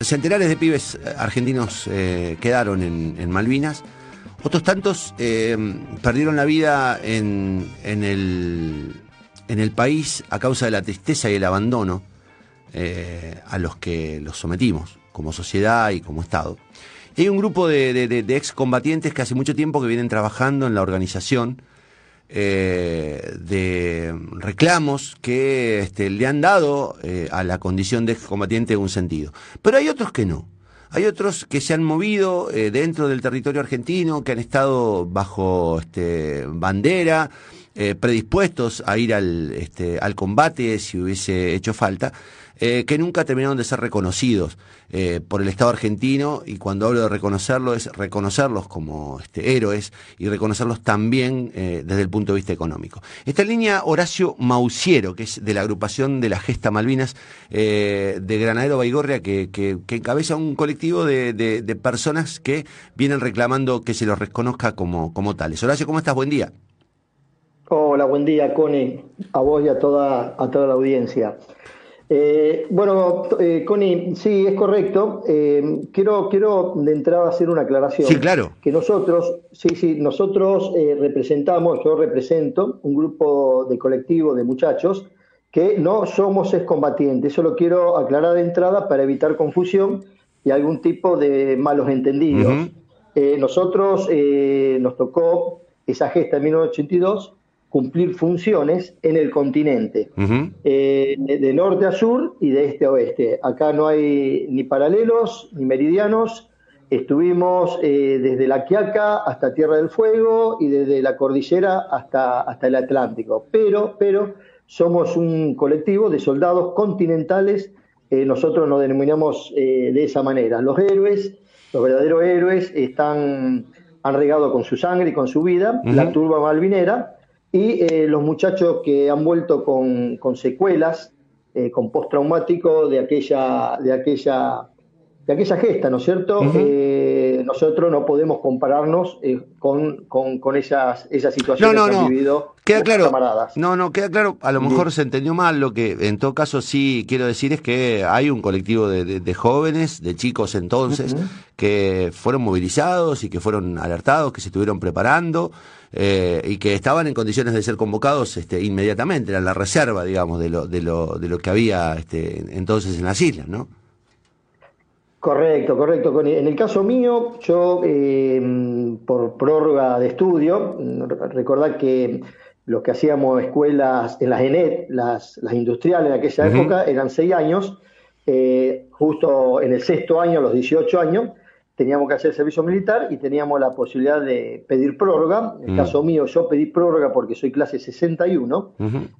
Centenares de pibes eh, argentinos eh, quedaron en, Malvinas. Otros tantos eh, perdieron la vida en, el, país a causa de la tristeza y el abandono a los que los sometimos como sociedad y como Estado. hay un grupo de, de excombatientes que hace mucho tiempo que vienen trabajando en la organización eh, de reclamos que este, le han dado eh, a la condición de excombatiente un sentido. Pero hay otros que no. Hay otros que se han movido eh, dentro del territorio argentino, que han estado bajo este, bandera, predispuestos a ir al, este, al combate si hubiese hecho falta. Eh, que nunca terminaron de ser reconocidos eh, por el Estado argentino, y cuando hablo de reconocerlo es reconocerlos como este, héroes y reconocerlos también eh, desde el punto de vista económico. Esta línea Horacio Mausiero, que es de la agrupación de la Gesta Malvinas de Granadero Baigorria, que, que, encabeza un colectivo de, de, personas que vienen reclamando que se los reconozca como, como tales. Horacio, ¿cómo estás? Buen día. Hola, buen día, Connie, a vos y toda, a toda la audiencia. Eh, bueno, eh, Connie, sí, es correcto. Eh, quiero, quiero de entrada hacer una aclaración. Sí, claro. Que nosotros, sí, sí, nosotros eh, representamos, yo represento un grupo de colectivo de muchachos que no somos excombatientes. Eso lo quiero aclarar de entrada para evitar confusión y algún tipo de malos entendidos. nosotros nos tocó esa gesta en 1982 cumplir funciones en el continente, eh, de, norte a sur y de este a oeste. Acá no hay ni paralelos ni meridianos. Estuvimos eh, desde la Quiaca hasta Tierra del Fuego y desde la cordillera hasta, hasta el Atlántico. Pero, pero somos un colectivo de soldados continentales. Eh, nosotros nos denominamos de esa manera. Los héroes, los verdaderos héroes, están, han regado con su sangre y con su vida la turba malvinera y eh, los muchachos que han vuelto con, con secuelas, eh, con postraumático de aquella, de aquella de aquella gesta, ¿no es cierto? Eh, nosotros no podemos compararnos con, con, esas, esas situaciones que han vivido queda claro, camaradas. No, no, queda claro, a lo mejor se entendió mal, lo que en todo caso sí quiero decir es que hay un colectivo de, jóvenes, de chicos entonces, que fueron movilizados y que fueron alertados, que se estuvieron preparando eh, y que estaban en condiciones de ser convocados este, inmediatamente, era la reserva, digamos, de lo, de lo, de lo que había este, entonces en las islas, ¿no? Correcto, correcto. En el caso mío, yo eh, por prórroga de estudio, recordad que lo que hacíamos escuelas en las ENET, las, las industriales en aquella época, eran seis años, eh, justo en el sexto año, a los 18 años, teníamos que hacer servicio militar y teníamos la posibilidad de pedir prórroga. En el caso mío, yo pedí prórroga porque soy clase 61.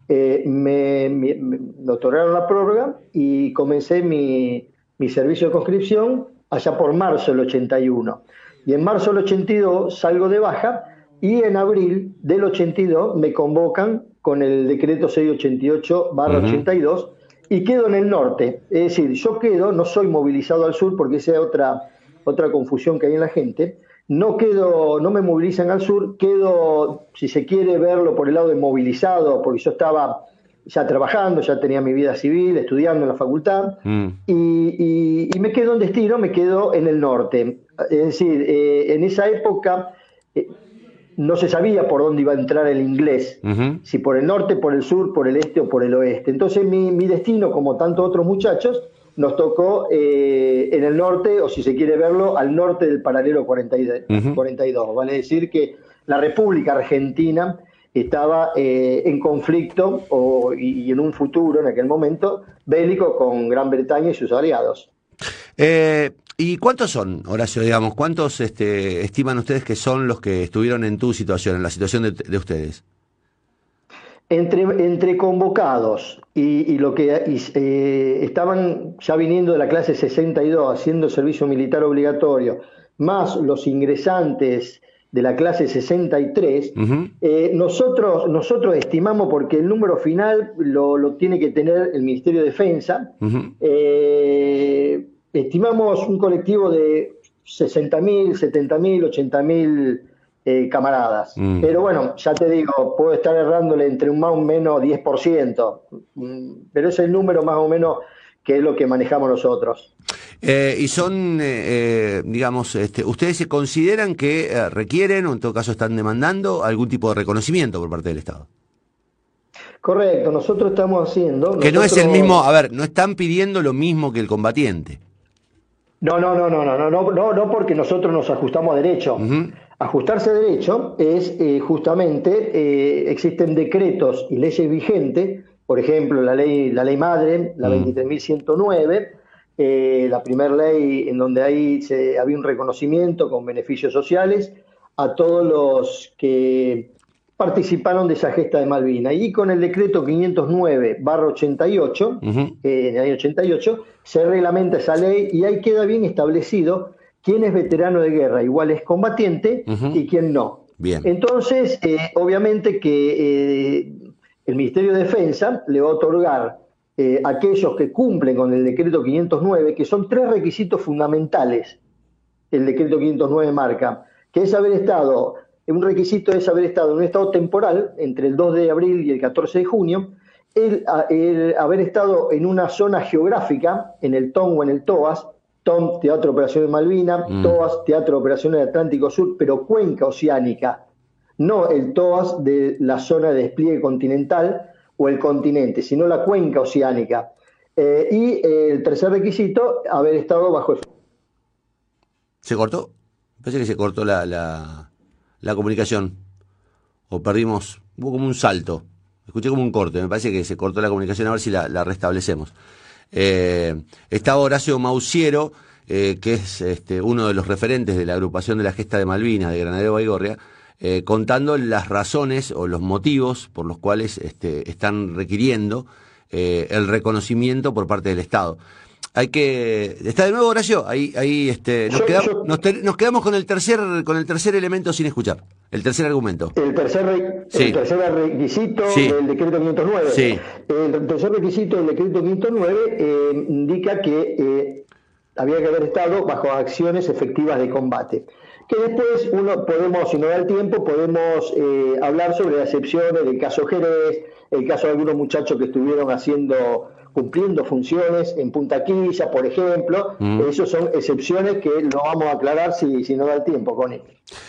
Eh, me, me, otorgaron la prórroga y comencé mi mi servicio de conscripción allá por marzo del 81. Y en marzo del 82 salgo de baja y en abril del 82 me convocan con el decreto 688-82 y quedo en el norte. Es decir, yo quedo, no soy movilizado al sur porque esa es otra, otra confusión que hay en la gente. No quedo, no me movilizan al sur, quedo, si se quiere verlo por el lado de movilizado, porque yo estaba ya trabajando, ya tenía mi vida civil, estudiando en la facultad, mm. y, me quedo en destino, me quedo en el norte. Es decir, eh, en esa época eh, no se sabía por dónde iba a entrar el inglés, si por el norte, por el sur, por el este o por el oeste. Entonces mi, destino, como tantos otros muchachos, nos tocó eh, en el norte, o si se quiere verlo, al norte del paralelo 42. 42. Vale decir que la República Argentina estaba eh, en conflicto o, y, en un futuro, en aquel momento, bélico con Gran Bretaña y sus aliados. Eh, ¿Y cuántos son, Horacio, digamos? ¿Cuántos este, estiman ustedes que son los que estuvieron en tu situación, en la situación de, ustedes? Entre, entre convocados y, lo que eh, estaban ya viniendo de la clase 62 haciendo servicio militar obligatorio, más los ingresantes de la clase 63, eh, nosotros, nosotros estimamos, porque el número final lo, lo tiene que tener el Ministerio de Defensa, eh, estimamos un colectivo de 60.000, 70.000, 80.000 eh, camaradas. Mm. Pero bueno, ya te digo, puedo estar errándole entre un más o menos 10%, mm, pero es el número más o menos que es lo que manejamos nosotros. Eh, y son, eh, digamos, este, ¿ustedes se consideran que requieren, o en todo caso están demandando, algún tipo de reconocimiento por parte del Estado? Correcto, nosotros estamos haciendo... Que no es el mismo, a ver, no están pidiendo lo mismo que el combatiente. No, no, no, no, no, no, no, no, porque nosotros nos ajustamos a derecho. Ajustarse a derecho es eh, justamente, eh, existen decretos y leyes vigentes, por ejemplo, la ley, la ley madre, la uh -huh. 23.109, la primera ley en donde ahí se, había un reconocimiento con beneficios sociales a todos los que participaron de esa gesta de Malvina. Y con el decreto 509 barra 88, en el año 88, se reglamenta esa ley y ahí queda bien establecido quién es veterano de guerra, igual es combatiente y quién no. Bien. Entonces, eh, obviamente que eh, el Ministerio de Defensa le va a otorgar eh, a aquellos que cumplen con el decreto 509, que son tres requisitos fundamentales, el decreto 509 marca, que es haber estado, un requisito es haber estado en un estado temporal entre el 2 de abril y el 14 de junio, el, haber estado en una zona geográfica, en el TON o en el TOAS, TOM, Teatro Operaciones Malvina, mm. TOAS, Teatro Operaciones Atlántico Sur, pero cuenca oceánica, no el TOAS de la zona de despliegue continental o el continente, sino la cuenca oceánica. Eh, y eh, el tercer requisito, haber estado bajo el... ¿Se cortó? Parece que se cortó la, la, comunicación. O perdimos, hubo como un salto. Escuché como un corte, me parece que se cortó la comunicación, a ver si la restablecemos. Eh, estaba Horacio Mausiero, eh, que es este, uno de los referentes de la agrupación de la Gesta de Malvinas de Granadero Baigorria, eh, contando las razones o los motivos por los cuales este, están requiriendo eh, el reconocimiento por parte del Estado. Hay que está de nuevo Horacio, ahí ahí este nos, quedamos, nos, quedamos con el tercer con el tercer elemento sin escuchar. El tercer argumento. El tercer, requisito del decreto 509. El tercer requisito del decreto 509 eh, indica que eh, había que haber estado bajo acciones efectivas de combate. Que después uno podemos, si no da el tiempo, podemos eh, hablar sobre las excepciones del caso Jerez, el caso de algunos muchachos que estuvieron haciendo cumpliendo funciones en Punta Quilla, por ejemplo. Mm. Esas son excepciones que lo vamos a aclarar si, si no da el tiempo, Connie.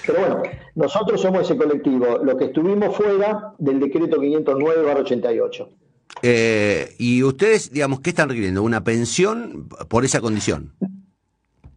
Pero bueno, nosotros somos ese colectivo, los que estuvimos fuera del decreto 509-88. Eh, ¿Y ustedes, digamos, qué están requiriendo? ¿Una pensión por esa condición?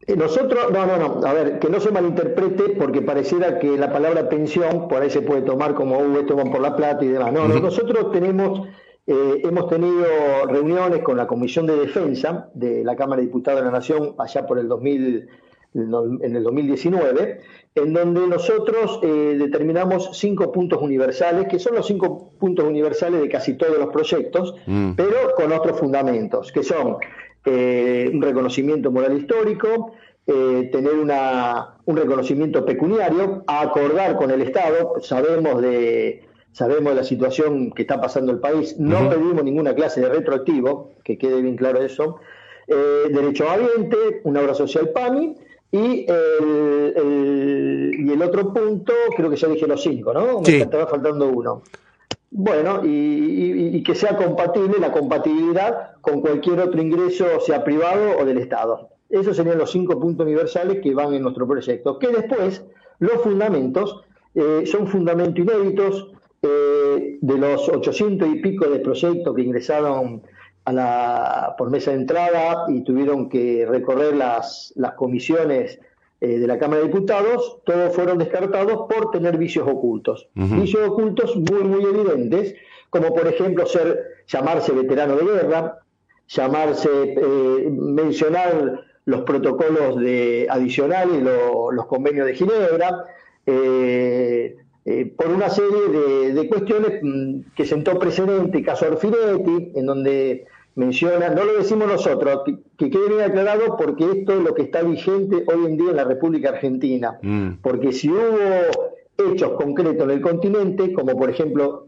Eh, nosotros, no, no, no, a ver, que no se malinterprete porque pareciera que la palabra pensión por ahí se puede tomar como, uh, esto van por la plata y demás. No, no nosotros tenemos eh, hemos tenido reuniones con la Comisión de Defensa de la Cámara de Diputados de la Nación allá por el 2000, en el 2019, en donde nosotros eh, determinamos cinco puntos universales, que son los cinco puntos universales de casi todos los proyectos, mm. pero con otros fundamentos, que son eh, un reconocimiento moral histórico, tener una, un reconocimiento pecuniario, acordar con el Estado, sabemos de sabemos la situación que está pasando el país, no pedimos ninguna clase de retroactivo, que quede bien claro eso, eh, derecho a ambiente, una obra social PAMI, y el, y el otro punto, creo que ya dije los cinco, ¿no? Me estaba faltando uno. Bueno, y, que sea compatible la compatibilidad con cualquier otro ingreso, sea privado o del Estado. Esos serían los cinco puntos universales que van en nuestro proyecto. Que después, los fundamentos eh, son fundamentos inéditos, eh, de los 800 y pico de proyectos que ingresaron a la, por mesa de entrada y tuvieron que recorrer las, las comisiones eh, de la Cámara de Diputados, todos fueron descartados por tener vicios ocultos. Vicios ocultos muy, muy evidentes, como por ejemplo ser, llamarse veterano de guerra, llamarse, eh, mencionar los protocolos de adicionales, los convenios de Ginebra, eh, eh, por una serie de, cuestiones mm, que sentó precedente, caso Orfinetti, en donde menciona, no lo decimos nosotros, que, quede bien aclarado porque esto es lo que está vigente hoy en día en la República Argentina, mm. porque si hubo hechos concretos en el continente, como por ejemplo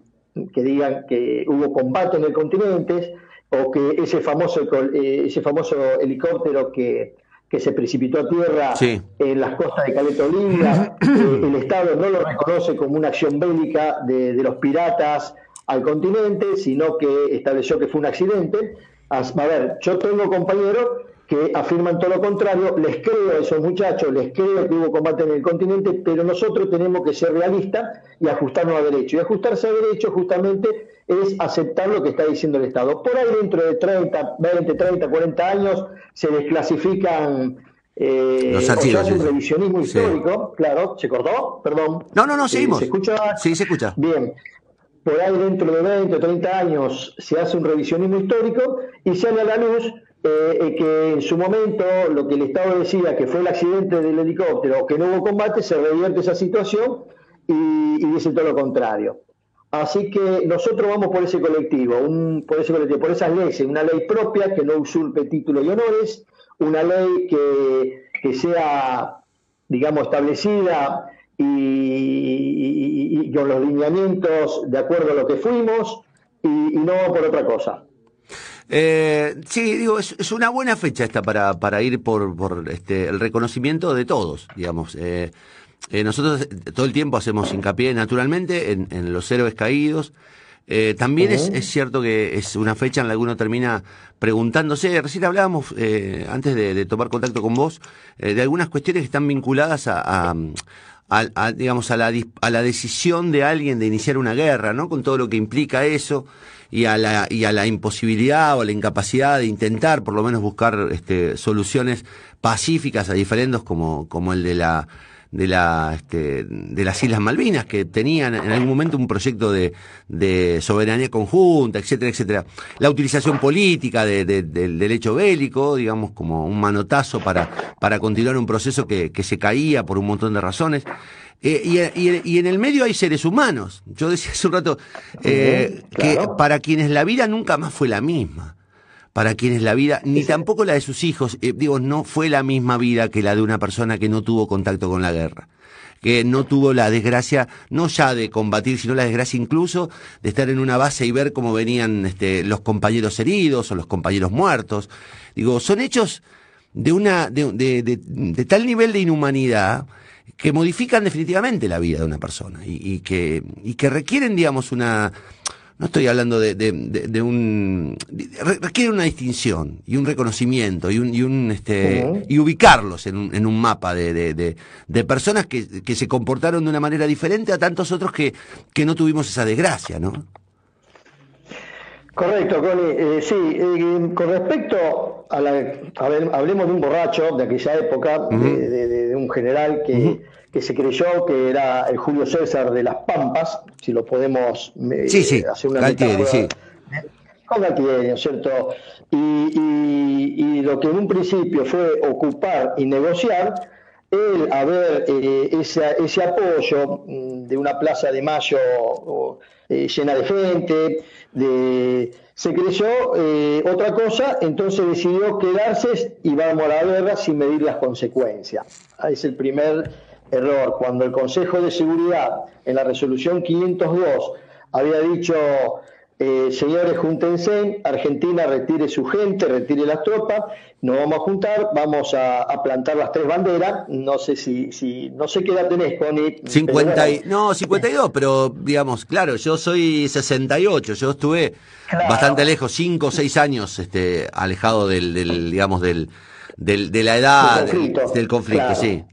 que digan que hubo combate en el continente, o que ese famoso, eh, ese famoso helicóptero que que se precipitó a tierra en las costas de Caleta Olivia. Eh, el Estado no lo reconoce como una acción bélica de, los piratas al continente, sino que estableció que fue un accidente. A, ver, yo tengo compañeros que afirman todo lo contrario, les creo a esos muchachos, les creo que hubo combate en el continente, pero nosotros tenemos que ser realistas y ajustarnos a derecho. Y ajustarse a derecho justamente es aceptar lo que está diciendo el Estado. Por ahí dentro de 30, 20, 30, 40 años se desclasifican eh, Los archivos, un revisionismo histórico, claro, ¿se cortó? Perdón. No, no, no, seguimos. ¿Se escucha? Sí, se escucha. Bien. Por ahí dentro de 20 o 30 años se hace un revisionismo histórico y sale a la luz eh, eh, que en su momento lo que el Estado decía que fue el accidente del helicóptero o que no hubo combate, se revierte esa situación y, dice todo lo contrario. Así que nosotros vamos por ese colectivo, por esas leyes, una ley propia que no usurpe título y honores, una ley que, sea, digamos, establecida y, con los lineamientos de acuerdo a lo que fuimos y, no por otra cosa. Eh, sí, digo, es, una buena fecha esta para, ir por, por este, el reconocimiento de todos, digamos. Eh, eh, nosotros todo el tiempo hacemos hincapié naturalmente en, en los héroes caídos, eh, también es, es, cierto que es una fecha en la que uno termina preguntándose, recién hablábamos, eh, antes de, tomar contacto con vos, eh, de algunas cuestiones que están vinculadas a, a, digamos, a la, a la decisión de alguien de iniciar una guerra, ¿no? Con todo lo que implica eso y a la, y a la imposibilidad o la incapacidad de intentar por lo menos buscar este, soluciones pacíficas a diferendos como, como el de la de, la, este, de las Islas Malvinas, que tenían en algún momento un proyecto de, de soberanía conjunta, etcétera, etcétera. La utilización política de, del hecho bélico, digamos, como un manotazo para, para continuar un proceso que, que se caía por un montón de razones. Eh, y, y, en el medio hay seres humanos. Yo decía hace un rato eh, que para quienes la vida nunca más fue la misma para quienes la vida, ni tampoco la de sus hijos, eh, digo, no fue la misma vida que la de una persona que no tuvo contacto con la guerra que no tuvo la desgracia, no ya de combatir, sino la desgracia incluso de estar en una base y ver cómo venían este, los compañeros heridos o los compañeros muertos. Digo, son hechos de una, de, de, de, tal nivel de inhumanidad que modifican definitivamente la vida de una persona y, y que, y que requieren, digamos, una, no estoy hablando de, de, de, un requiere una distinción y un reconocimiento y un, y un este y ubicarlos en un, en un mapa de, de, personas que, que se comportaron de una manera diferente a tantos otros que, que no tuvimos esa desgracia, ¿no? Correcto, Connie. Eh, sí, eh, con respecto a la. hablemos de un borracho de aquella época, de, un general que, que se creyó que era el Julio César de las Pampas, si lo podemos eh, hacer una Galtieri, sí. Con Galtieri, ¿cierto? Y, lo que en un principio fue ocupar y negociar, él a ver eh, ese, apoyo mm, de una plaza de mayo eh, llena de gente, de, se creyó otra cosa, entonces decidió quedarse y vamos a la guerra sin medir las consecuencias. Es el primer error. Cuando el Consejo de Seguridad en la resolución 502 había dicho, eh, señores, júntense, Argentina retire su gente, retire las tropas, nos vamos a juntar, vamos a, plantar las tres banderas, no sé si, si no sé qué edad tenés, Connie. 50 no, 52, pero digamos, claro, yo soy 68, yo estuve bastante lejos, 5 o 6 años este, alejado del, del digamos, del, del, de la edad del conflicto, sí.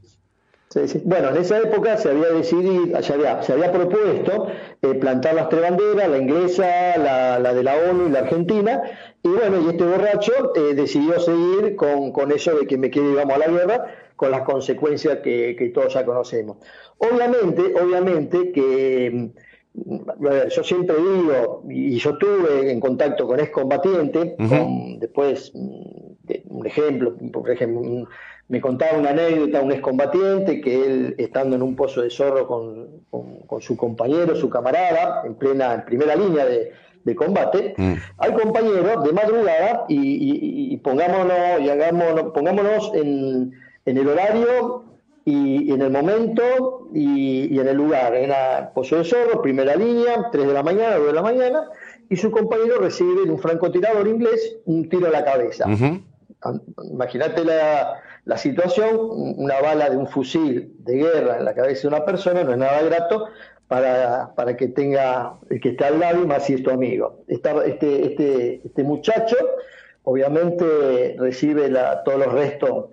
Bueno, en esa época se había decidido, se había, se había propuesto eh, plantar las tres banderas, la inglesa, la, de la ONU y la argentina, y bueno, y este borracho eh, decidió seguir con, con, eso de que me quede, digamos, a la guerra, con las consecuencias que, todos ya conocemos. Obviamente, obviamente que mm, yo siempre digo, y yo estuve en contacto con excombatientes, con, después, mm, un ejemplo, por ejemplo, me contaba una anécdota, un excombatiente, que él, estando en un pozo de zorro con, su compañero, su camarada, en plena, en primera línea de, combate, mm. al compañero de madrugada y, pongámonos, y hagámonos, pongámonos en, el horario y, en el momento y, en el lugar. Era Pozo de Zorro, primera línea, 3 de la mañana, 2 de la mañana, y su compañero recibe de un francotirador inglés un tiro a la cabeza. Imagínate la, la situación, una bala de un fusil de guerra en la cabeza de una persona no es nada grato para, para que tenga el que está al lado y más si es tu amigo. este, este, este muchacho obviamente recibe todos los restos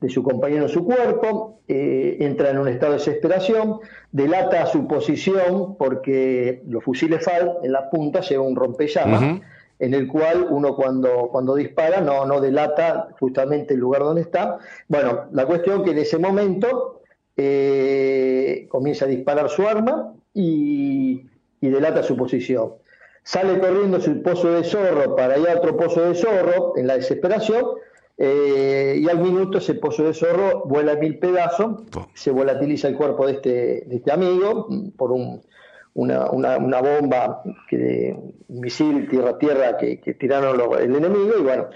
de su compañero en su cuerpo, eh, entra en un estado de desesperación, delata su posición porque los fusiles FAL en la punta lleva un rompellamas, en el cual uno cuando, cuando dispara no, no delata justamente el lugar donde está. Bueno, la cuestión que en ese momento eh, comienza a disparar su arma y, y delata su posición. Sale corriendo su pozo de zorro para ir a otro pozo de zorro en la desesperación eh, y al minuto ese pozo de zorro vuela a mil pedazos, se volatiliza el cuerpo de este, de este amigo por un, una, una, bomba que, un misil tierra-tierra que, tiraron el enemigo y bueno.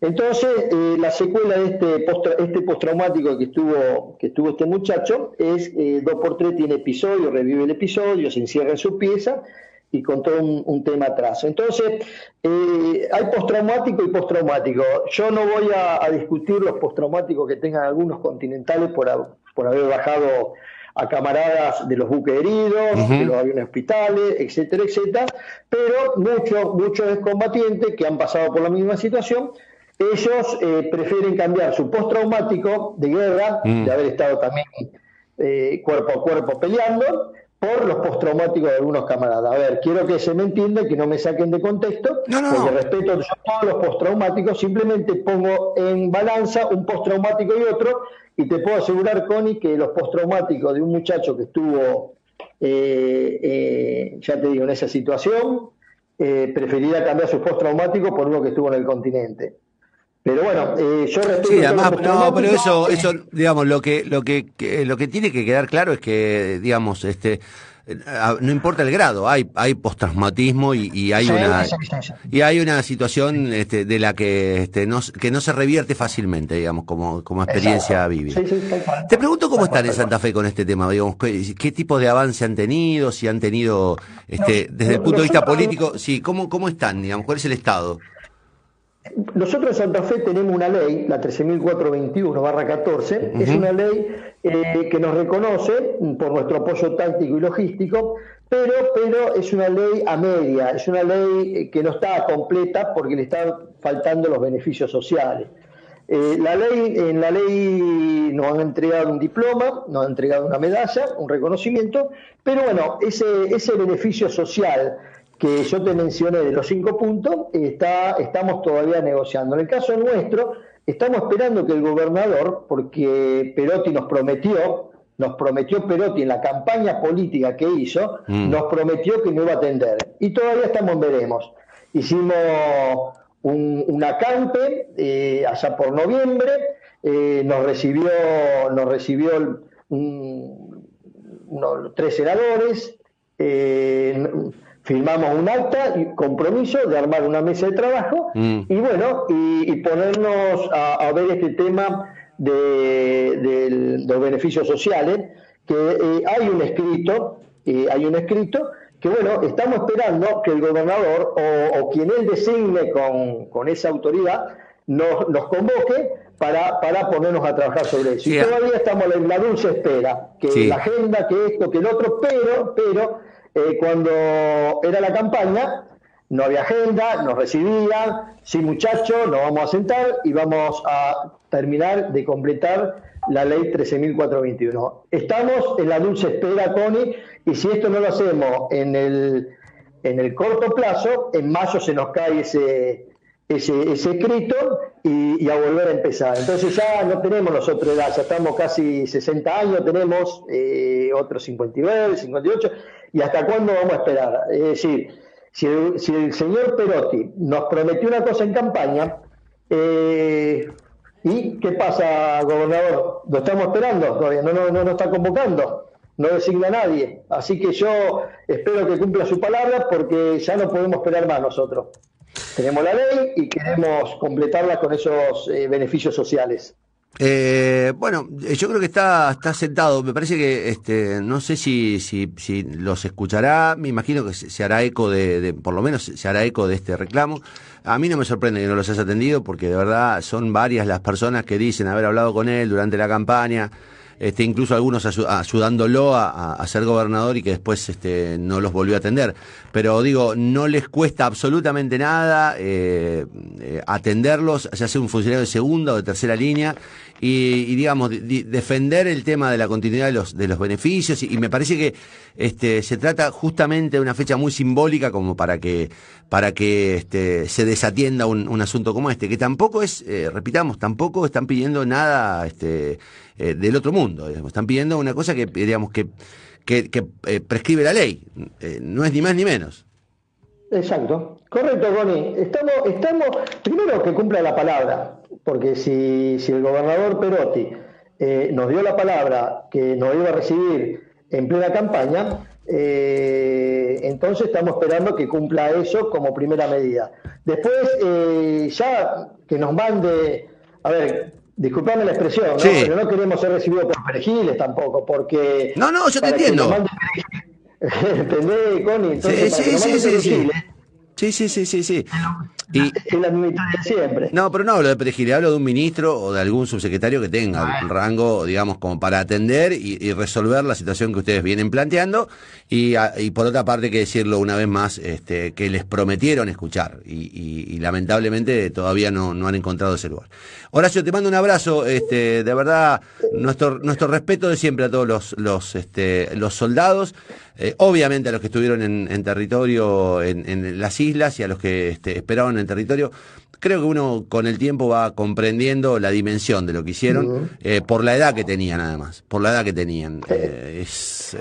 Entonces, eh, la secuela de este, post, este postraumático que estuvo, que tuvo este muchacho es eh, dos por tres tiene episodio, revive el episodio, se encierra en su pieza y con todo un, tema atrás. Entonces, eh, hay postraumático y postraumático. Yo no voy a, discutir los postraumáticos que tengan algunos continentales por, por haber bajado a camaradas de los buques heridos, de los aviones hospitales, etcétera, etcétera, pero muchos muchos combatientes que han pasado por la misma situación, ellos eh, prefieren cambiar su postraumático de guerra, mm. de haber estado también eh, cuerpo a cuerpo peleando, por los postraumáticos de algunos camaradas. A ver, quiero que se me entienda que no me saquen de contexto, porque respeto a todos los postraumáticos, simplemente pongo en balanza un postraumático y otro, y te puedo asegurar, Connie, que los postraumáticos de un muchacho que estuvo, eh, eh, ya te digo, en esa situación, eh, preferiría cambiar sus postraumáticos por uno que estuvo en el continente. Pero bueno, eh, yo respeto sí, además, no, pero eso, eso, digamos, lo que, lo que, lo que tiene que quedar claro es que, digamos, este, no importa el grado, hay, hay postraumatismo y, y hay una y hay una situación este, de la que este, no, que no se revierte fácilmente, digamos, como, como experiencia vivida. Te pregunto cómo están en Santa Fe con este tema, digamos, qué, qué, tipo de avance han tenido, si han tenido, este, desde el punto de vista político, sí, cómo, cómo están, digamos, cuál es el estado. Nosotros en Santa Fe tenemos una ley, la 13.421-14, es una ley eh, que nos reconoce por nuestro apoyo táctico y logístico, pero, pero es una ley a media, es una ley que no está completa porque le están faltando los beneficios sociales. Eh, la ley, en la ley nos han entregado un diploma, nos han entregado una medalla, un reconocimiento, pero bueno, ese, ese beneficio social que yo te mencioné de los cinco puntos, está, estamos todavía negociando. En el caso nuestro, estamos esperando que el gobernador, porque Perotti nos prometió, nos prometió Perotti en la campaña política que hizo, mm. nos prometió que no iba a atender. Y todavía estamos en veremos. Hicimos un, acampe eh, allá por noviembre, eh, nos recibió, nos recibió unos tres senadores, eh, firmamos un acta y compromiso de armar una mesa de trabajo mm. y bueno, y, ponernos a, ver este tema de, los beneficios sociales, que eh, hay un escrito, eh, hay un escrito que bueno, estamos esperando que el gobernador o, quien él designe con, esa autoridad nos, nos convoque para, para ponernos a trabajar sobre eso. y todavía estamos en la dulce espera, que la agenda, que esto, que el otro, pero, pero eh, cuando era la campaña, no había agenda, nos recibían, sí muchachos, nos vamos a sentar y vamos a terminar de completar la ley 13.421. Estamos en la dulce espera, Connie, y si esto no lo hacemos en el, en el corto plazo, en mayo se nos cae ese, ese, ese escrito y, a volver a empezar. Entonces ya no tenemos nosotros edad, ya estamos casi 60 años, tenemos eh, otros 59, 58, ¿Y hasta cuándo vamos a esperar? Es decir, si el, señor Perotti nos prometió una cosa en campaña, eh, ¿y qué pasa, gobernador? ¿Lo estamos esperando? Todavía no nos no, está convocando, no designa a nadie. Así que yo espero que cumpla su palabra porque ya no podemos esperar más nosotros. Tenemos la ley y queremos completarla con esos eh, beneficios sociales. Eh, bueno, yo creo que está, está sentado. Me parece que, este, no sé si, si, si los escuchará. Me imagino que se, hará eco de, por lo menos se hará eco de este reclamo. A mí no me sorprende que no los hayas atendido, porque de verdad son varias las personas que dicen haber hablado con él durante la campaña. este, incluso algunos ayudándolo a, ser gobernador y que después este, no los volvió a atender. Pero digo, no les cuesta absolutamente nada eh, eh, atenderlos, ya sea un funcionario de segunda o de tercera línea, y, digamos, defender el tema de la continuidad de los, de los beneficios, y, me parece que este, se trata justamente de una fecha muy simbólica como para que, para que este, se desatienda un, asunto como este, que tampoco es, eh, repitamos, tampoco están pidiendo nada este, eh, del otro mundo, están pidiendo una cosa que, digamos, que, que, eh, prescribe la ley, no es ni más ni menos. Exacto, correcto, Goni. Estamos, estamos, primero que cumpla la palabra, porque si, si el gobernador Perotti eh, nos dio la palabra que nos iba a recibir en plena campaña, eh, entonces estamos esperando que cumpla eso como primera medida. Después, eh, ya que nos mande, a ver, Disculpame la expresión, ¿no? Sí. pero no queremos ser recibidos por perejiles tampoco, porque. No, no, yo te entiendo. Manden... ¿Entendés, Connie? Entonces, sí, sí, sí, sí, sí. Sí, sí, sí, sí, sí. Y, es la misma siempre. No, pero no hablo de perejil, hablo de un ministro o de algún subsecretario que tenga un rango, digamos, como para atender y, resolver la situación que ustedes vienen planteando. Y, por otra parte, que decirlo una vez más, este, que les prometieron escuchar y, lamentablemente todavía no, no han encontrado ese lugar. Horacio, te mando un abrazo, este, de verdad, nuestro, nuestro respeto de siempre a todos los, los, este, los soldados, eh, obviamente a los que estuvieron en, territorio en, en, las islas y a los que este, esperaron en territorio. Creo que uno con el tiempo va comprendiendo la dimensión de lo que hicieron, eh, por la edad que tenían nada más, por la edad que tenían. Eh, es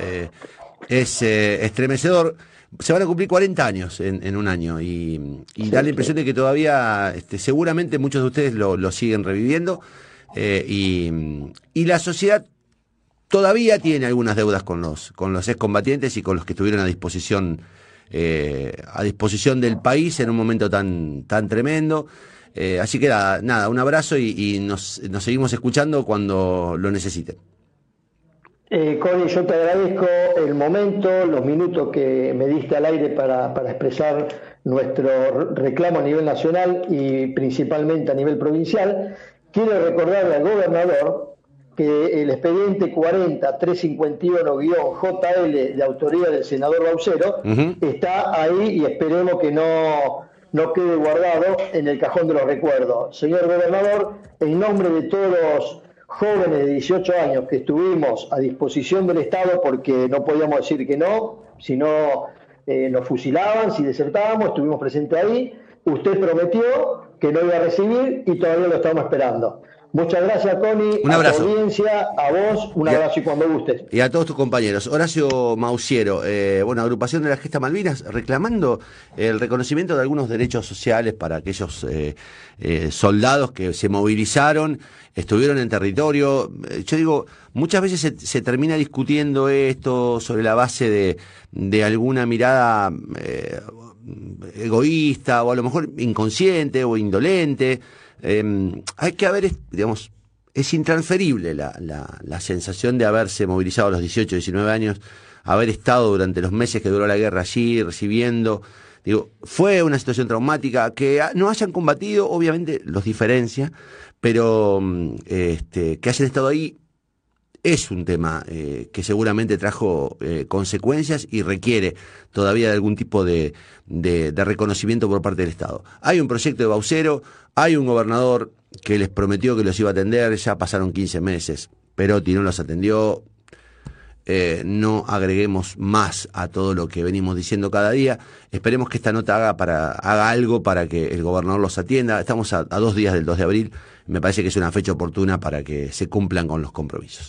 es estremecedor se van a cumplir 40 años en, un año y, da la impresión de que todavía, este, seguramente muchos de ustedes lo, siguen reviviendo eh, y, la sociedad todavía tiene algunas deudas con los, con los excombatientes y con los que estuvieron a disposición, eh, a disposición del país en un momento tan, tan tremendo. Eh, así que nada, un abrazo y, nos, seguimos escuchando cuando lo necesiten. Eh, Connie, yo te agradezco el momento, los minutos que me diste al aire para, expresar nuestro reclamo a nivel nacional y principalmente a nivel provincial. Quiero recordarle al gobernador que el expediente 40-351-JL de autoría del senador Baucero está ahí y esperemos que no, no quede guardado en el cajón de los recuerdos. Señor gobernador, en nombre de todos jóvenes de 18 años que estuvimos a disposición del Estado porque no podíamos decir que no, si no eh, nos fusilaban, si desertábamos, estuvimos presentes ahí. Usted prometió que no iba a recibir y todavía lo estamos esperando. Muchas gracias, Tony. Un abrazo. A tu audiencia, a vos, un abrazo y cuando gustes. Y a todos tus compañeros. Horacio Mausiero, eh, bueno, agrupación de la Gesta Malvinas, reclamando el reconocimiento de algunos derechos sociales para aquellos eh, eh, soldados que se movilizaron, estuvieron en territorio. Eh, yo digo, muchas veces se, termina discutiendo esto sobre la base de, de alguna mirada egoísta o a lo mejor inconsciente o indolente. Em, hay que haber, digamos, es intransferible la, la, sensación de haberse movilizado a los 18, 19 años, haber estado durante los meses que duró la guerra allí, recibiendo. Digo, fue una situación traumática que no hayan combatido, obviamente los diferencia, pero mm, este, que hayan estado ahí es un tema eh, que seguramente trajo eh, consecuencias y requiere todavía de algún tipo de, reconocimiento por parte del Estado. Hay un proyecto de Baucero, hay un gobernador que les prometió que los iba a atender, ya pasaron 15 meses, Perotti no los atendió, eh, no agreguemos más a todo lo que venimos diciendo cada día. Esperemos que esta nota haga, para, haga algo para que el gobernador los atienda. Estamos a dos días del 2 de abril. Me parece que es una fecha oportuna para que se cumplan con los compromisos.